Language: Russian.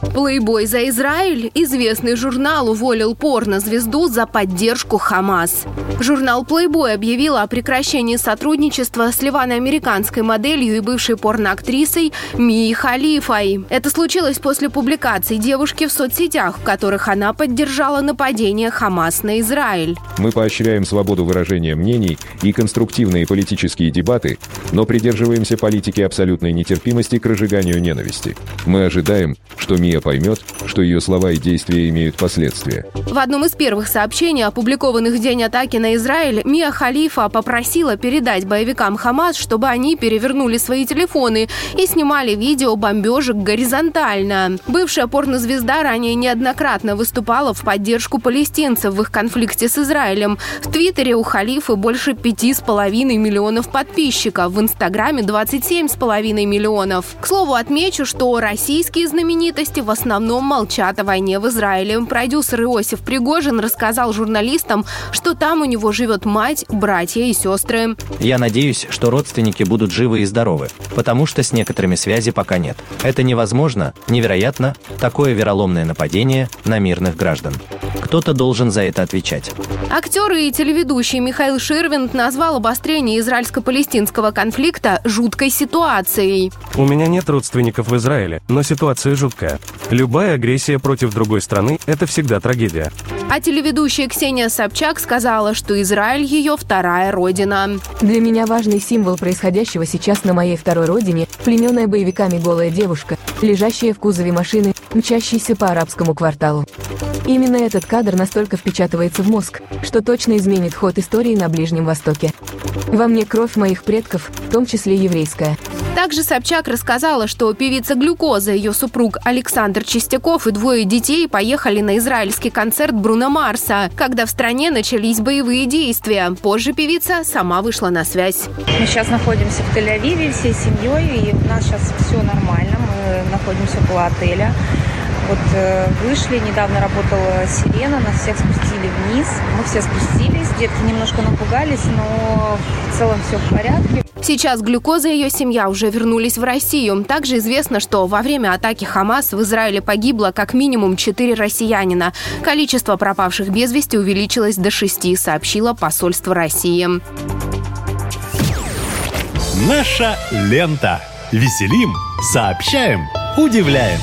Плейбой за Израиль. Известный журнал уволил порнозвезду за поддержку Хамас. Журнал Playboy объявил о прекращении сотрудничества с ливано-американской моделью и бывшей порноактрисой Мией Халифой. Это случилось после публикаций девушки в соцсетях, в которых она поддержала нападение Хамас на Израиль. Мы поощряем свободу выражения мнений и конструктивные политические дебаты, но придерживаемся политики абсолютной нетерпимости к разжиганию ненависти. Мы ожидаем, что Мия поймет, что ее слова и действия имеют последствия. В одном из первых сообщений, опубликованных в день атаки на Израиль, Мия Халифа попросила передать боевикам Хамас, чтобы они перевернули свои телефоны и снимали видео бомбежек горизонтально. Бывшая порнозвезда ранее неоднократно выступала в поддержку палестинцев в их конфликте с Израилем. В Твиттере у Халифы больше пяти с половиной миллионов подписчиков, в Инстаграме 27,5 миллионов. К слову, отмечу, что российские знаменитости в основном молчат о войне в Израиле. Продюсер Иосиф Пригожин рассказал журналистам, что там у него живет мать, братья и сестры. Я надеюсь, что родственники будут живы и здоровы, потому что с некоторыми связи пока нет. Это невозможно, невероятно, такое вероломное нападение на мирных граждан. Кто-то должен за это отвечать. Актер и телеведущий Михаил Ширвинд назвал обострение израильско-палестинского конфликта жуткой ситуацией. У меня нет родственников в Израиле, но ситуация жуткая. Любая агрессия против другой страны – это всегда трагедия. А телеведущая Ксения Собчак сказала, что Израиль ее вторая родина. Для меня важный символ происходящего сейчас на моей второй родине – плененная боевиками голая девушка, лежащая в кузове машины, мчащейся по арабскому кварталу. Именно этот кадр настолько впечатывается в мозг, что точно изменит ход истории на Ближнем Востоке. Во мне кровь моих предков, в том числе еврейская. Также Собчак рассказала, что певица Глюкоза, ее супруг Александр Чистяков и двое детей поехали на израильский концерт Бруно Марса, когда в стране начались боевые действия. Позже певица сама вышла на связь. Мы сейчас находимся в Тель-Авиве всей семьей, и у нас сейчас все нормально. Мы находимся около отеля. Вот э, вышли, недавно работала сирена, нас всех спустили вниз. Мы все спустились, детки немножко напугались, но в целом все в порядке. Сейчас глюкоза и ее семья уже вернулись в Россию. Также известно, что во время атаки Хамас в Израиле погибло как минимум 4 россиянина. Количество пропавших без вести увеличилось до 6, сообщило посольство России. Наша лента. Веселим, сообщаем, удивляем.